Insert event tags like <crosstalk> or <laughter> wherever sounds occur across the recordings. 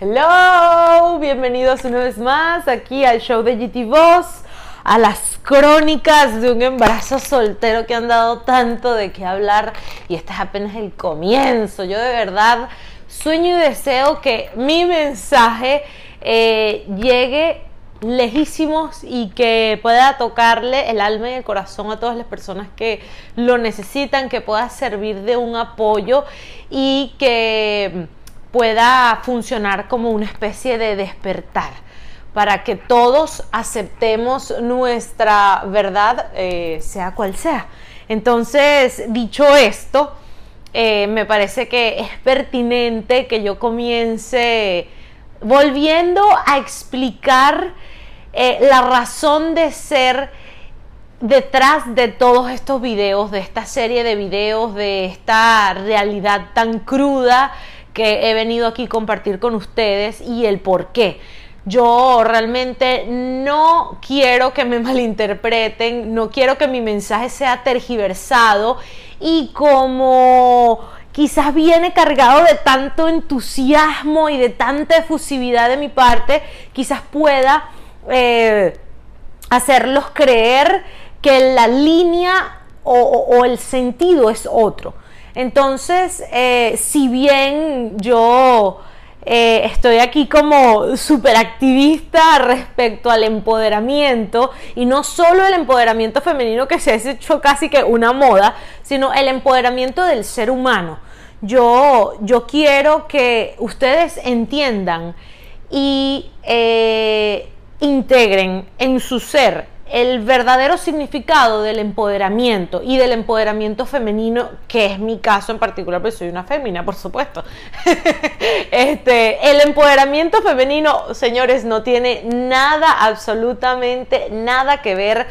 Hello, bienvenidos una vez más aquí al show de GT Voz, a las crónicas de un embarazo soltero que han dado tanto de qué hablar y este es apenas el comienzo. Yo de verdad sueño y deseo que mi mensaje eh, llegue lejísimos y que pueda tocarle el alma y el corazón a todas las personas que lo necesitan, que pueda servir de un apoyo y que pueda funcionar como una especie de despertar para que todos aceptemos nuestra verdad, eh, sea cual sea. Entonces, dicho esto, eh, me parece que es pertinente que yo comience volviendo a explicar eh, la razón de ser detrás de todos estos videos, de esta serie de videos, de esta realidad tan cruda que he venido aquí a compartir con ustedes y el por qué. Yo realmente no quiero que me <laughs> malinterpreten, no quiero que mi mensaje sea tergiversado y como quizás viene cargado de tanto entusiasmo y de tanta efusividad de mi parte, quizás pueda eh, hacerlos creer que la línea o el sentido es otro. Entonces, eh, si bien yo eh, estoy aquí como súper activista respecto al empoderamiento, y no solo el empoderamiento femenino que se ha hecho casi que una moda, sino el empoderamiento del ser humano. Yo, yo quiero que ustedes entiendan y eh, integren en su ser el verdadero significado del empoderamiento y del empoderamiento femenino, que es mi caso en particular, porque soy una fémina, por supuesto. <laughs> este, el empoderamiento femenino, señores, no tiene nada, absolutamente nada que ver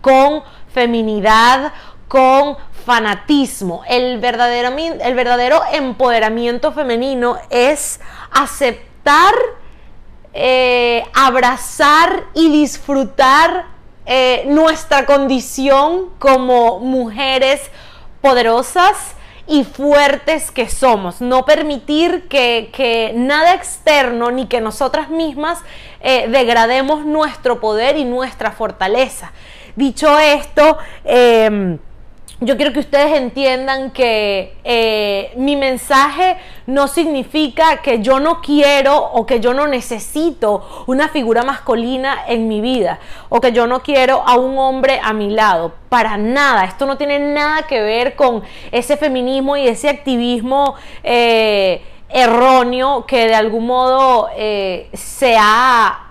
con feminidad, con fanatismo. El verdadero, el verdadero empoderamiento femenino es aceptar, eh, abrazar y disfrutar eh, nuestra condición como mujeres poderosas y fuertes que somos. No permitir que, nada externo ni que nosotras mismas eh, degrademos nuestro poder y nuestra fortaleza. Dicho esto, em, yo quiero que ustedes entiendan que eh, mi mensaje no significa que yo no quiero o que yo no necesito una figura masculina en mi vida o que yo no quiero a un hombre a mi lado. Para nada, esto no tiene nada que ver con ese feminismo y ese activismo. Eh, erróneo que de algún modo eh, se ha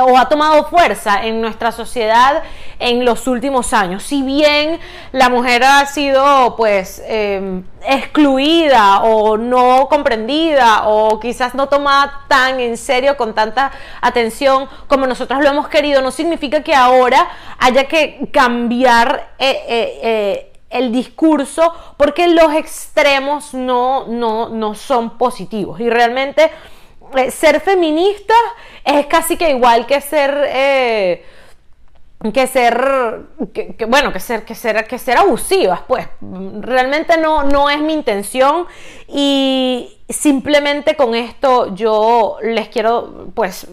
o ha tomado fuerza en nuestra sociedad en los últimos años. Si bien la mujer ha sido pues em, excluida o no comprendida o quizás no tomada tan en serio con tanta atención como nosotros lo hemos querido, no significa que ahora haya que cambiar eh, eh, eh, el discurso porque los extremos no, no, no son positivos y realmente eh, ser feminista es casi que igual que ser eh, que ser que, bueno que ser que ser que ser abusivas pues. Realmente no no es mi intención y simplemente con esto yo les quiero pues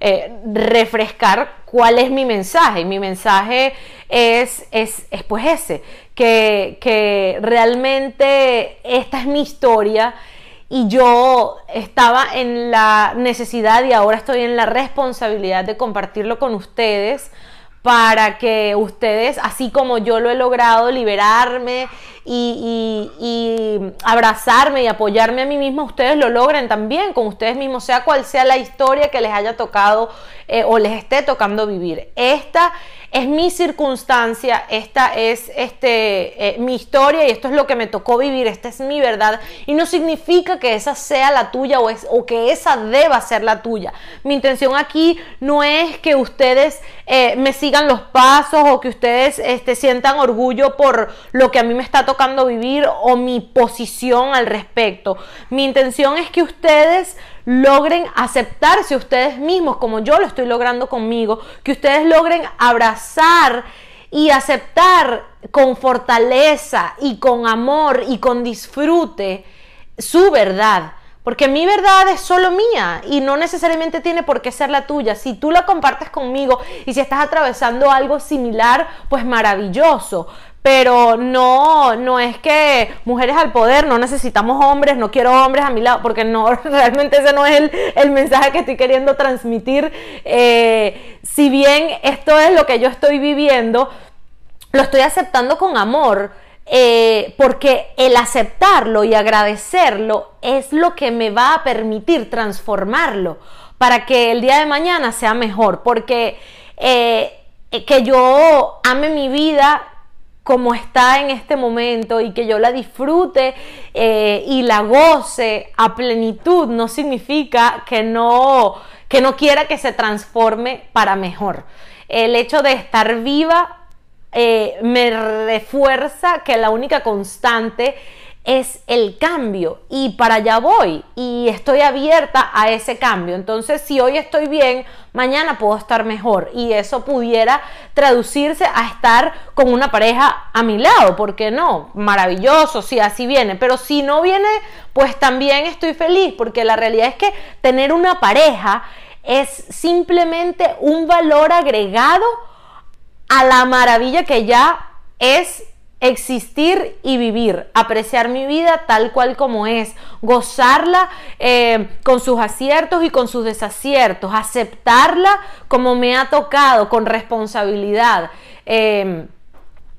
eh, refrescar cuál es mi mensaje. Mi mensaje es, es, es pues ese que, que realmente esta es mi historia y yo estaba en la necesidad y ahora estoy en la responsabilidad de compartirlo con ustedes para que ustedes, así como yo lo he logrado, liberarme y, abrazarme y apoyarme a mí misma, ustedes lo logren también con ustedes mismos, sea cual sea la historia que les haya tocado eh, o les esté tocando vivir. Esta es mi circunstancia, esta es este, eh, mi historia y esto es lo que me tocó vivir, esta es mi verdad y no significa que esa sea la tuya o, es, o que esa deba ser la tuya. Mi intención aquí no es que ustedes eh, me sigan los pasos o que ustedes este, sientan orgullo por lo que a mí me está tocando vivir o mi posición al respecto. Mi intención es que ustedes logren aceptarse ustedes mismos como yo lo estoy logrando conmigo, que ustedes logren abrazar y aceptar con fortaleza y con amor y con disfrute su verdad. Porque mi verdad es solo mía y no necesariamente tiene por qué ser la tuya. Si tú la compartes conmigo y si estás atravesando algo similar, pues maravilloso pero no, no es que mujeres al poder, no necesitamos hombres, no quiero hombres a mi lado, porque no, <laughs> realmente ese no es el, mensaje que estoy queriendo transmitir. Eh, si bien esto es lo que yo estoy viviendo, lo estoy aceptando con amor. Eh, porque el aceptarlo y agradecerlo es lo que me va a permitir transformarlo para que el día de mañana sea mejor, porque eh, que yo ame mi vida como está en este momento y que yo la disfrute eh, y la goce a plenitud no significa que no, que no quiera que se transforme para mejor. El hecho de estar viva eh, me refuerza que la única constante es el cambio y para allá voy y estoy abierta a ese cambio. Entonces, si hoy estoy bien, mañana puedo estar mejor y eso pudiera traducirse a estar con una pareja a mi lado, ¿por qué no? Maravilloso, si así viene, pero si no viene, pues también estoy feliz porque la realidad es que tener una pareja es simplemente un valor agregado a la maravilla que ya es existir y vivir, apreciar mi vida tal cual como es, gozarla eh, con sus aciertos y con sus desaciertos, aceptarla como me ha tocado, con responsabilidad. Em,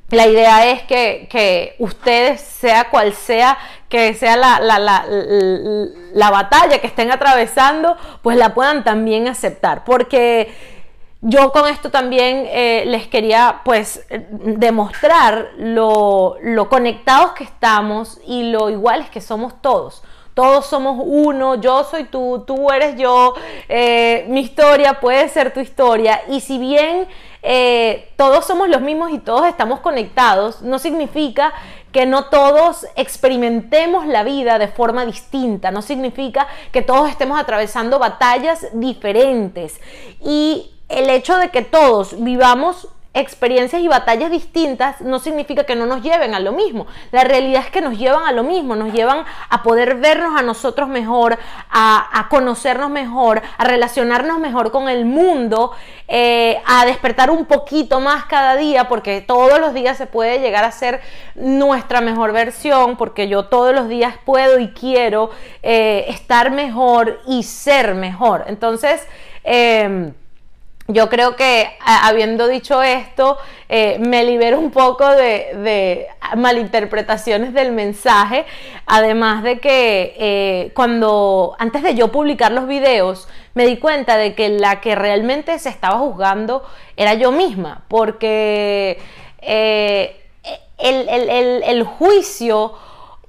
la idea es que, ustedes, sea cual sea, que sea la, la batalla que estén atravesando, pues la puedan también aceptar. Porque yo con esto también eh, les quería pues demostrar lo, conectados que estamos y lo iguales que somos todos. Todos somos uno, yo soy tú, tú eres yo, eh, mi historia puede ser tu historia. Y si bien eh, todos somos los mismos y todos estamos conectados, no significa que no todos experimentemos la vida de forma distinta, no significa que todos estemos atravesando batallas diferentes. Y el hecho de que todos vivamos experiencias y batallas distintas no significa que no nos lleven a lo mismo. La realidad es que nos llevan a lo mismo, nos llevan a poder vernos a nosotros mejor, a, conocernos mejor, a relacionarnos mejor con el mundo, eh, a despertar un poquito más cada día, porque todos los días se puede llegar a ser nuestra mejor versión, porque yo todos los días puedo y quiero eh, estar mejor y ser mejor. Entonces, eh, yo creo que habiendo dicho esto, eh, me libero un poco de, malinterpretaciones del mensaje, además de que eh, cuando, antes de yo publicar los videos, me di cuenta de que la que realmente se estaba juzgando era yo misma, porque eh, el juicio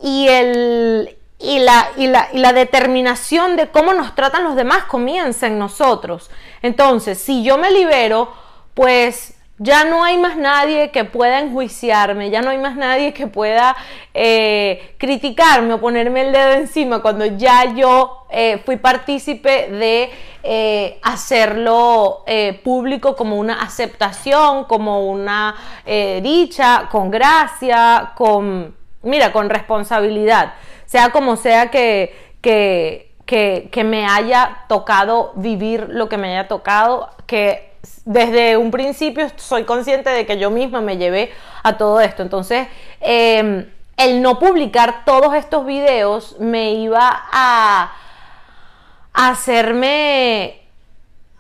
y el, y la, y, la, y la, determinación de cómo nos tratan los demás comienza en nosotros. Entonces, si yo me libero, pues ya no hay más nadie que pueda enjuiciarme, ya no hay más nadie que pueda eh, criticarme o ponerme el dedo encima cuando ya yo eh, fui partícipe de eh, hacerlo público como una aceptación, como una dicha, con gracia, con, mira, con responsabilidad sea como sea que, que, me haya tocado vivir lo que me haya tocado, que desde un principio soy consciente de que yo misma me llevé a todo esto. Entonces, em, el no publicar todos estos videos me iba a, hacerme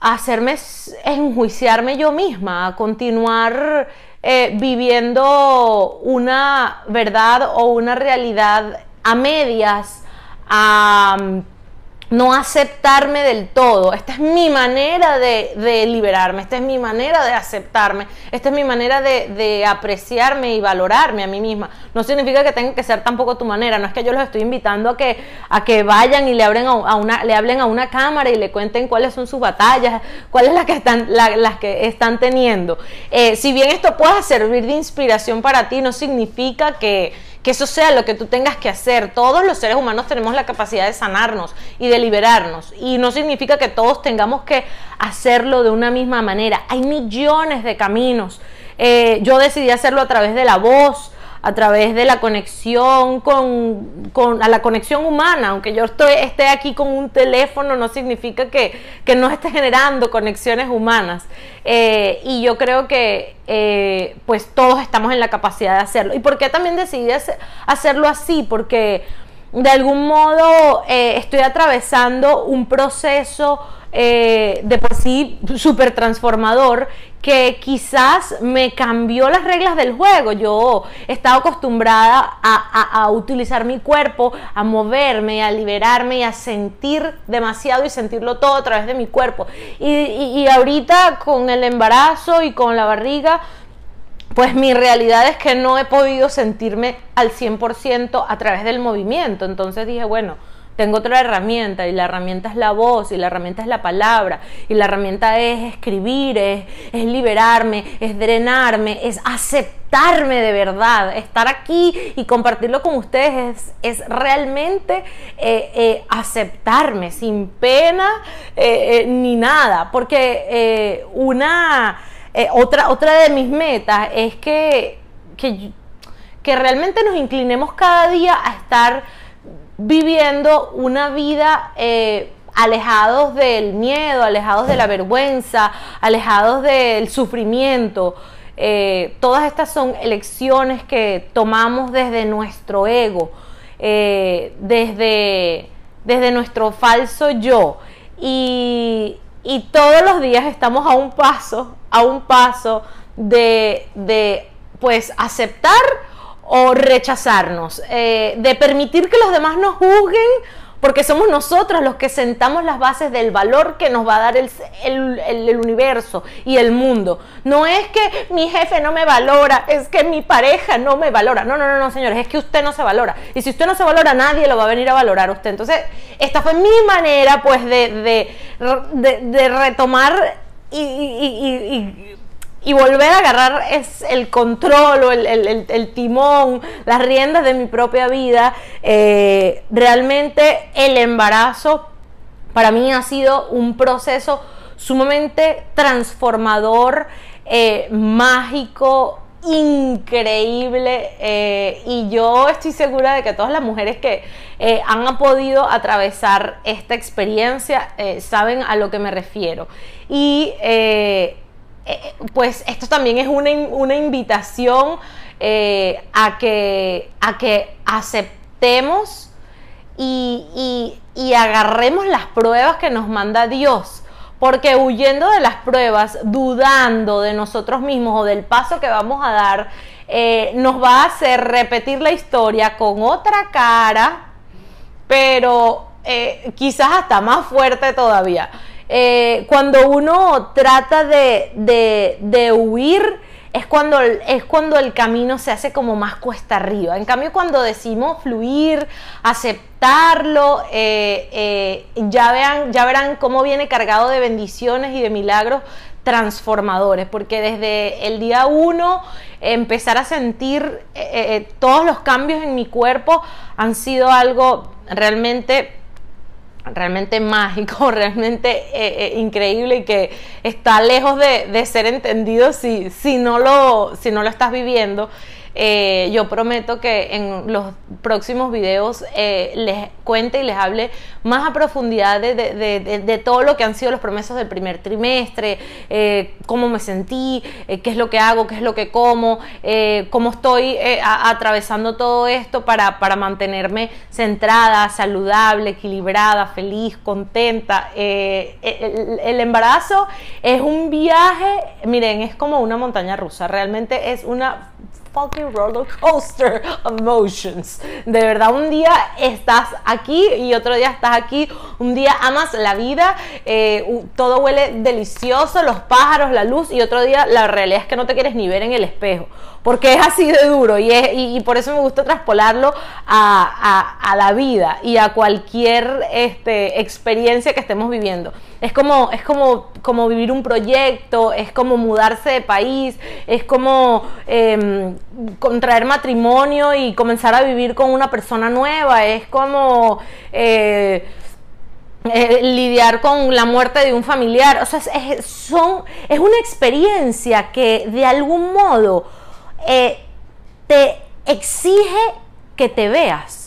hacerme enjuiciarme yo misma, a continuar eh, viviendo una verdad o una realidad a medias, a no aceptarme del todo. Esta es mi manera de, liberarme, esta es mi manera de aceptarme, esta es mi manera de, apreciarme y valorarme a mí misma. No significa que tenga que ser tampoco tu manera, no es que yo los estoy invitando a que, a que vayan y le, abren a una, le hablen a una cámara y le cuenten cuáles son sus batallas, cuáles las que están, las que están teniendo. Eh, si bien esto pueda servir de inspiración para ti, no significa que que eso sea lo que tú tengas que hacer. Todos los seres humanos tenemos la capacidad de sanarnos y de liberarnos. Y no significa que todos tengamos que hacerlo de una misma manera. Hay millones de caminos. Eh, yo decidí hacerlo a través de la voz, a través de la conexión con, a la conexión humana, aunque yo estoy, esté aquí con un teléfono, no significa que, no esté generando conexiones humanas. Eh, y yo creo que eh, pues todos estamos en la capacidad de hacerlo. ¿Y por qué también decidí hacerlo así? Porque de algún modo eh, estoy atravesando un proceso eh, de por sí súper transformador que quizás me cambió las reglas del juego. Yo he estado acostumbrada a, utilizar mi cuerpo, a moverme, a liberarme y a sentir demasiado y sentirlo todo a través de mi cuerpo. y ahorita con el embarazo y con la barriga, pues mi realidad es que no he podido sentirme al 100% a través del movimiento. Entonces dije, bueno, tengo otra herramienta y la herramienta es la voz y la herramienta es la palabra y la herramienta es escribir, es, liberarme, es drenarme, es aceptarme de verdad. Estar aquí y compartirlo con ustedes es, realmente eh, eh, aceptarme sin pena eh, ni nada. Porque una, otra, otra de mis metas es que, que realmente nos inclinemos cada día a estar viviendo una vida eh, alejados del miedo, alejados de la vergüenza, alejados del sufrimiento. Eh, todas estas son elecciones que tomamos desde nuestro ego, eh, desde, desde nuestro falso yo. Y, y, todos los días estamos a un paso, a un paso de, de pues aceptar o rechazarnos, eh, de permitir que los demás nos juzguen, porque somos nosotros los que sentamos las bases del valor que nos va a dar el, el, universo y el mundo. No es que mi jefe no me valora, es que mi pareja no me valora. No, no, no, no, señores, es que usted no se valora. Y si usted no se valora, nadie lo va a venir a valorar a usted. Entonces, esta fue mi manera, pues, de, de, de, retomar y y volver a agarrar es el control o el, timón, las riendas de mi propia vida. Eh, realmente el embarazo para mí ha sido un proceso sumamente transformador, eh, mágico, increíble eh, y yo estoy segura de que todas las mujeres que han podido atravesar esta experiencia saben a lo que me refiero. Y eh, pues esto también es una, invitación eh, a, que, a que aceptemos y, agarremos las pruebas que nos manda Dios. Porque huyendo de las pruebas, dudando de nosotros mismos o del paso que vamos a dar, eh, nos va a hacer repetir la historia con otra cara, pero quizás hasta más fuerte todavía. Eh, cuando uno trata de, huir, es cuando, es cuando el camino se hace como más cuesta arriba. En cambio, cuando decimos fluir, aceptarlo, eh, eh, ya, vean, ya verán cómo viene cargado de bendiciones y de milagros transformadores, porque desde el día uno empezar a sentir todos los cambios en mi cuerpo han sido algo realmente realmente mágico, <laughs> realmente eh, eh, increíble y que está lejos de, ser entendido si, si, no lo, si no lo estás viviendo. Eh, yo prometo que en los próximos videos eh, les cuente y les hable más a profundidad de, todo lo que han sido los promesas del primer trimestre, eh, cómo me sentí, qué es lo que hago, qué es lo que como, cómo estoy atravesando todo esto para, para, mantenerme centrada, saludable, equilibrada, feliz, contenta. el embarazo es un viaje, miren, es como una montaña rusa, realmente es una roller coaster <laughs> emotions. De verdad, un día estás aquí y otro día estás aquí. Un día amas la vida, eh, todo huele delicioso, los pájaros, la luz, y otro día la realidad es que no te quieres ni ver en el espejo porque es así de duro y, es, y, por eso me gusta traspolarlo a, la vida y a cualquier este, experiencia que estemos viviendo. Es como, es como, como vivir un proyecto, es como mudarse de país, es como em, contraer matrimonio y comenzar a vivir con una persona nueva, es como... Eh, eh, lidiar con la muerte de un familiar, o sea, es, son, es una experiencia que de algún modo eh, te exige que te veas,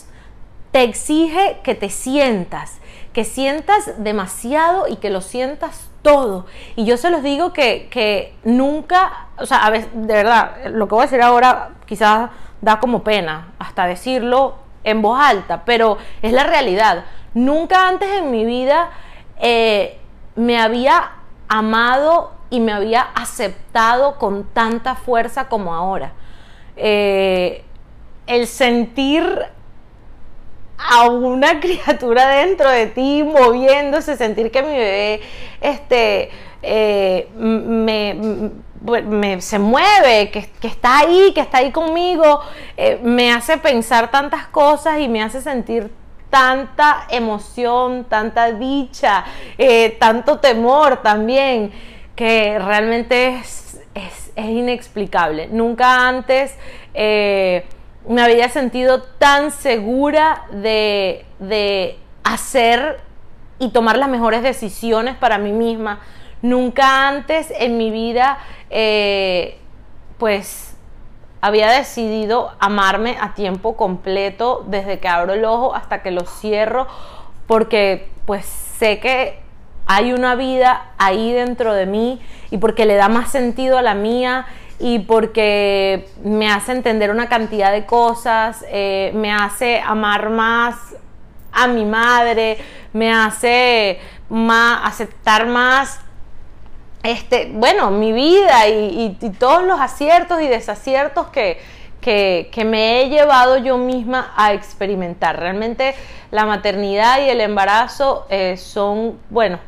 te exige que te sientas, que sientas demasiado y que lo sientas todo. Y yo se los digo que, que nunca, o sea, a veces, de verdad, lo que voy a decir ahora quizás da como pena hasta decirlo en voz alta, pero es la realidad. Nunca antes en mi vida eh, me había amado y me había aceptado con tanta fuerza como ahora. Eh, el sentir a una <laughs> criatura dentro de ti moviéndose, sentir que mi bebé este, eh, me, se mueve, que, está ahí, que está ahí conmigo, eh, me hace pensar tantas cosas y me hace sentir tanta emoción, tanta dicha, eh, tanto temor también, que realmente es, es inexplicable. Nunca antes me había sentido tan segura de, de hacer y tomar las mejores decisiones para mí misma. Nunca antes en mi vida, eh, pues, había decidido amarme a tiempo completo desde que abro el ojo hasta que lo cierro, porque pues sé que hay una vida ahí dentro de mí y porque le da más sentido a la mía y porque me hace entender una cantidad de cosas, eh, me hace amar más a mi madre, me hace más, aceptar más este, bueno, mi vida y, todos los aciertos y desaciertos que, que, me he llevado yo misma a experimentar. Realmente la maternidad y el embarazo eh, son, bueno,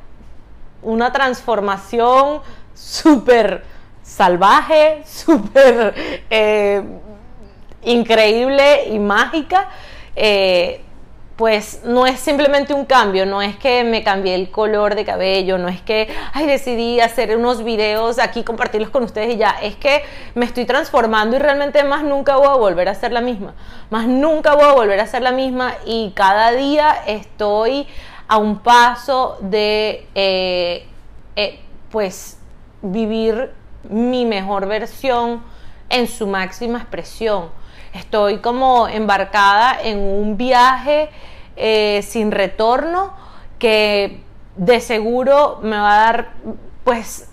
una transformación súper salvaje, <laughs> súper eh, increíble y mágica, eh, pues no es simplemente un cambio, no es que me cambié el color de cabello, no es que, ay, decidí hacer unos videos aquí, compartirlos con ustedes y ya, es que me estoy transformando y realmente más nunca voy a volver a ser la misma, más nunca voy a volver a ser la misma y cada día estoy a un paso de, eh, pues, vivir mi mejor versión en su máxima expresión. Estoy como embarcada en un viaje eh, sin retorno que de seguro me va a dar pues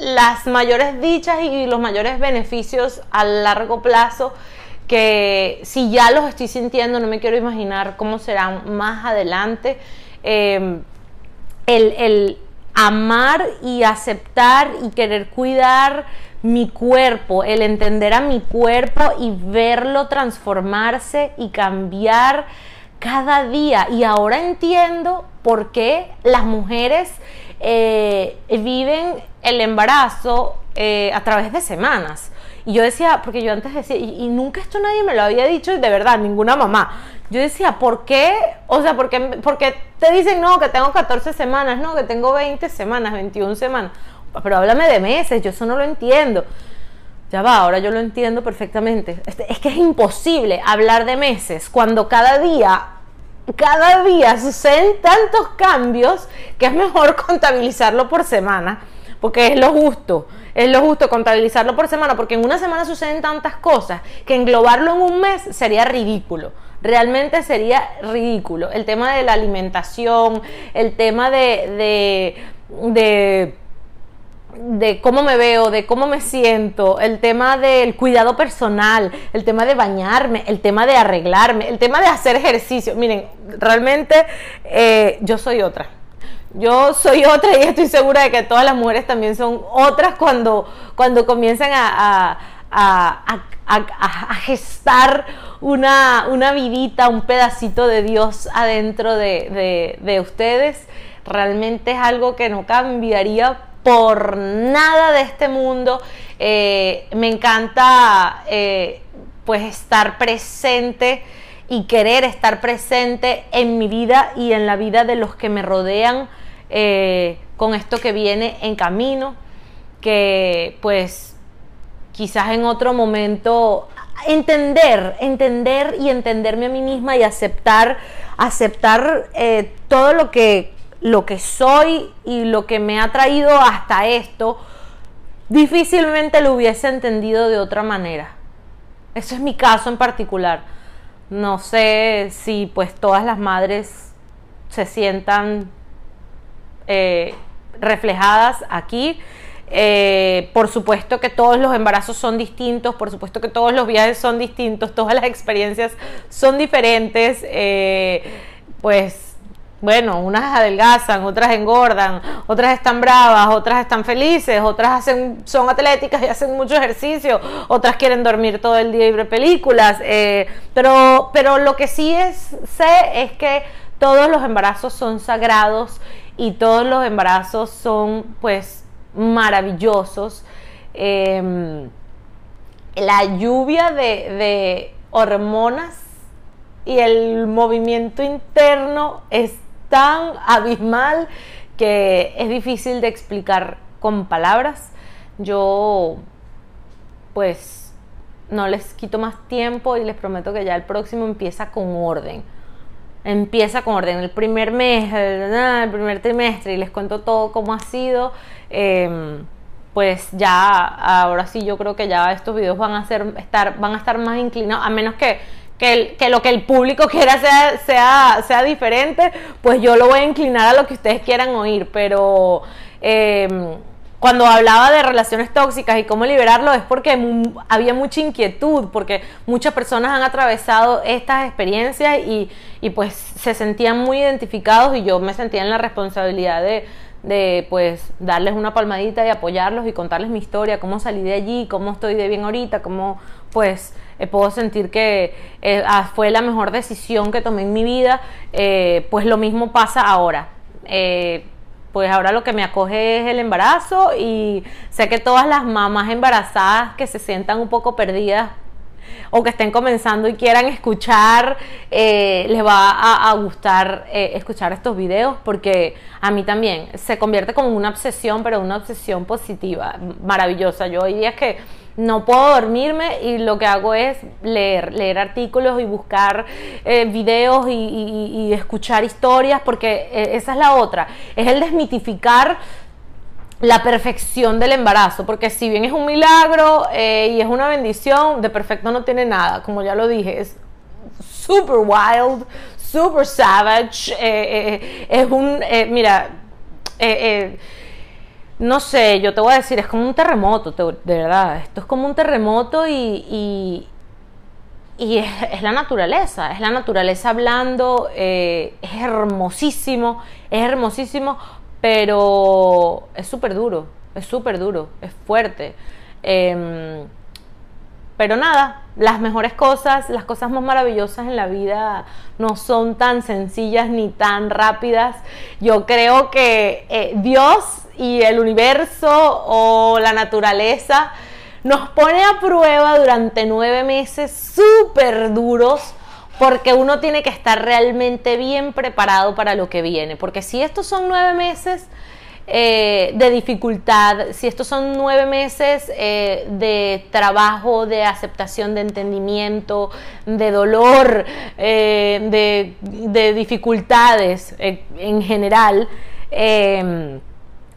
las mayores dichas y los mayores beneficios a largo plazo que si ya los estoy sintiendo no me quiero imaginar cómo serán más adelante. Eh, el, amar y aceptar y querer cuidar mi cuerpo, el entender a mi cuerpo y verlo transformarse y cambiar cada día. Y ahora entiendo por qué las mujeres eh, viven el embarazo eh, a través de semanas. Y yo decía, porque yo antes decía, y, nunca esto nadie me lo había dicho, de verdad, ninguna mamá. Yo decía, ¿por qué? O sea, porque, porque te dicen, no, que tengo 14 semanas, no, que tengo 20 semanas, 21 semanas. Pero háblame de meses, yo eso no lo entiendo. Ya va, ahora yo lo entiendo perfectamente. Este, es que es imposible hablar de meses cuando cada día, cada día suceden tantos cambios que es mejor <laughs> contabilizarlo por semana, porque es lo justo es lo justo contabilizarlo por semana, porque en una semana suceden tantas cosas que englobarlo en un mes sería ridículo. Realmente sería ridículo. El tema de la alimentación, el tema de, de, de cómo me veo, de cómo me siento, el tema del cuidado personal, el tema de bañarme, el tema de arreglarme, el tema de hacer ejercicio. Miren, realmente eh, yo soy otra yo soy otra y estoy segura de que todas las mujeres también son otras cuando, cuando comienzan a, gestar una, una, vidita, un pedacito de Dios adentro de, ustedes. Realmente es algo que no cambiaría por nada de este mundo. Eh, me encanta eh, pues estar presente y querer estar presente en mi vida y en la vida de los que me rodean eh, con esto que viene en camino, que pues quizás en otro momento entender, entender y entenderme a mí misma y aceptar, aceptar eh, todo lo que, lo que soy y lo que me ha traído hasta esto, difícilmente lo hubiese entendido de otra manera. Eso es mi caso en particular. No sé si pues todas las madres se sientan eh, reflejadas aquí. Eh, por supuesto que todos los embarazos son distintos, por supuesto que todos los viajes son distintos, <laughs> todas las experiencias son diferentes. Eh, pues bueno, unas adelgazan, otras engordan, otras están bravas, otras están felices, otras hacen, son atléticas y hacen mucho ejercicio, otras quieren dormir todo el día y ver películas. Eh, pero, pero lo que sí es, sé es que todos los embarazos son sagrados y todos los embarazos son pues maravillosos. Em, la lluvia de, de hormonas y el movimiento interno es tan abismal que es difícil de explicar con palabras. Yo, pues, no les quito más tiempo y les prometo que ya el próximo empieza con orden. Empieza con orden. El primer mes, el, primer trimestre, y les cuento todo cómo ha sido. Em, pues ya, ahora sí, yo creo que ya estos videos van a ser, estar, van a estar más inclinados, a menos que que, lo que el público <laughs> quiera sea, sea, sea diferente, pues yo lo voy a inclinar a lo que ustedes quieran oír, pero em, cuando hablaba de relaciones tóxicas y cómo liberarlo es porque había mucha inquietud, porque muchas personas han atravesado estas experiencias y, y pues se sentían muy identificados y yo me sentía en la responsabilidad de de pues darles una palmadita y apoyarlos y contarles mi historia, cómo salí de allí, cómo estoy de bien ahorita, cómo pues eh, puedo sentir que eh, ah, fue la mejor decisión que tomé en mi vida, eh, pues lo mismo pasa ahora. pues ahora lo que me acoge es el embarazo y sé que todas las mamás embarazadas que se sientan un poco perdidas o que estén comenzando y quieran escuchar, eh, les va a, gustar eh, escuchar estos videos porque a mí también se convierte como una obsesión, pero una obsesión positiva, maravillosa. Yo hay días que no puedo dormirme y lo que hago es leer, leer artículos y buscar eh, videos y, escuchar historias porque esa es la otra, es el desmitificar la perfección del embarazo, porque si bien es un milagro eh, y es una bendición, de perfecto no tiene nada, como ya lo dije, es super wild, super savage, eh, eh, es un, mira, no sé, yo te voy a decir, es como un terremoto, de verdad, esto es como un terremoto y, y, es, la naturaleza, es la naturaleza hablando, es hermosísimo, es hermosísimo pero es súper duro, es súper duro, es fuerte. Em, pero nada, las mejores cosas, las cosas más maravillosas en la vida no son tan sencillas ni tan rápidas. Yo creo que eh, Dios y el universo o la naturaleza nos pone a prueba durante nueve meses súper duros porque uno tiene que estar realmente bien preparado para lo que viene, porque si estos son nueve meses eh, de dificultad, si estos son nueve meses eh, de trabajo, de aceptación, de entendimiento, de dolor, eh, de, dificultades en general,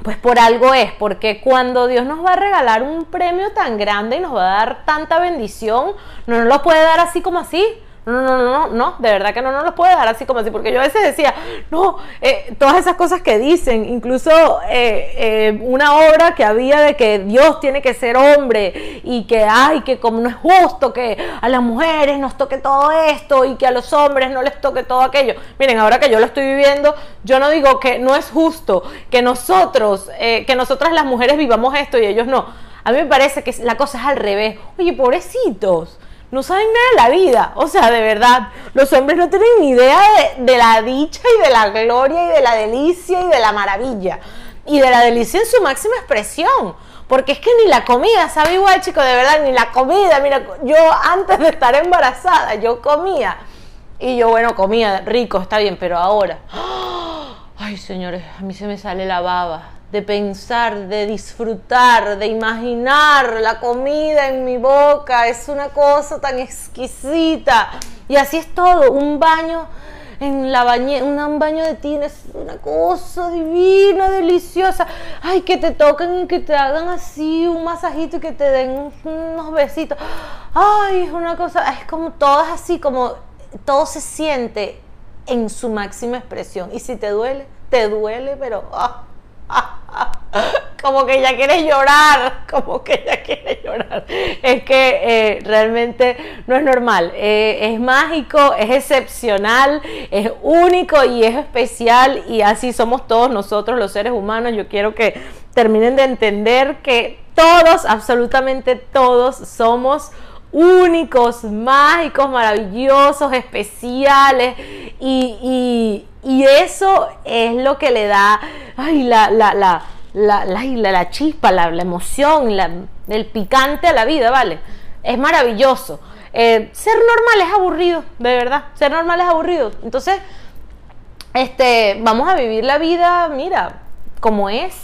pues por algo es, porque cuando Dios nos va a regalar un premio tan grande y nos va a dar tanta bendición, no nos lo puede dar así como así no, no, no, no, no, de verdad que no nos los puede dar así como así, porque yo a veces decía, no, eh, todas esas cosas que dicen, incluso eh, eh, una obra que había de que Dios tiene que ser hombre y que, ay, que como no es justo que a las mujeres nos toque todo esto y que a los hombres no les toque todo aquello. Miren, ahora que yo lo estoy viviendo, yo no digo que no es justo que nosotros, que nosotras las mujeres vivamos esto y ellos no. A mí me parece que la cosa es al revés. Oye, pobrecitos no saben nada de la vida. O sea, de verdad, los hombres no tienen ni idea de, la dicha y de la gloria y de la delicia y de la maravilla. Y de la delicia en su máxima expresión. Porque es que ni la comida sabe igual, chicos, de verdad, ni la comida. Mira, yo antes de estar embarazada, yo comía. Y yo, bueno, comía rico, está bien, pero ahora. Ay, señores, a mí se me sale la baba de pensar, de disfrutar, de imaginar la comida en mi boca. Es una cosa tan exquisita. Y así es todo, un baño en la bañera, un baño de tina es una cosa divina, deliciosa. Ay, que te toquen y que te hagan así un masajito y que te den unos besitos. Ay, es una cosa, es como todo es así, como todo se siente en su máxima expresión. Y si te duele, te duele, pero... Ah, como que ya quieres llorar, <laughs> como que ya quieres llorar. Es que eh, realmente no es normal, eh, es mágico, es excepcional, es único y es especial y así somos todos nosotros los seres humanos. Yo quiero que terminen de entender que todos, absolutamente todos, somos únicos, mágicos, maravillosos, especiales y, eso es lo que le da ay, la, la, la, la, chispa, la, emoción, el picante a la vida, ¿vale? Es maravilloso. Eh, ser normal es aburrido, de verdad. Ser normal es aburrido. Entonces, este, vamos a vivir la vida, mira, como es,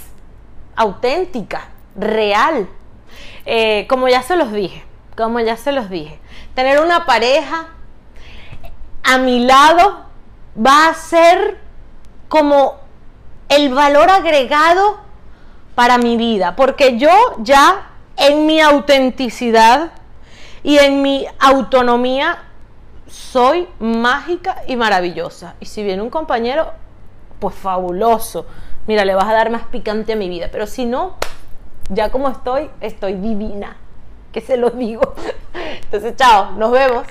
auténtica, real. Eh, como ya se los dije, como ya se los dije, tener una pareja a mi lado va a ser como el valor agregado para mi vida, porque yo ya en mi autenticidad y en mi autonomía soy mágica y maravillosa. Y si viene un compañero, pues fabuloso. Mira, le vas a dar más picante a mi vida, pero si no, ya como estoy, estoy divina que se lo digo. <laughs> Entonces, chao, nos vemos.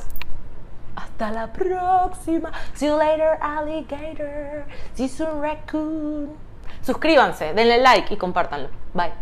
Hasta la próxima. See you later, alligator. See you soon, raccoon. Suscríbanse, denle like y compártanlo. Bye.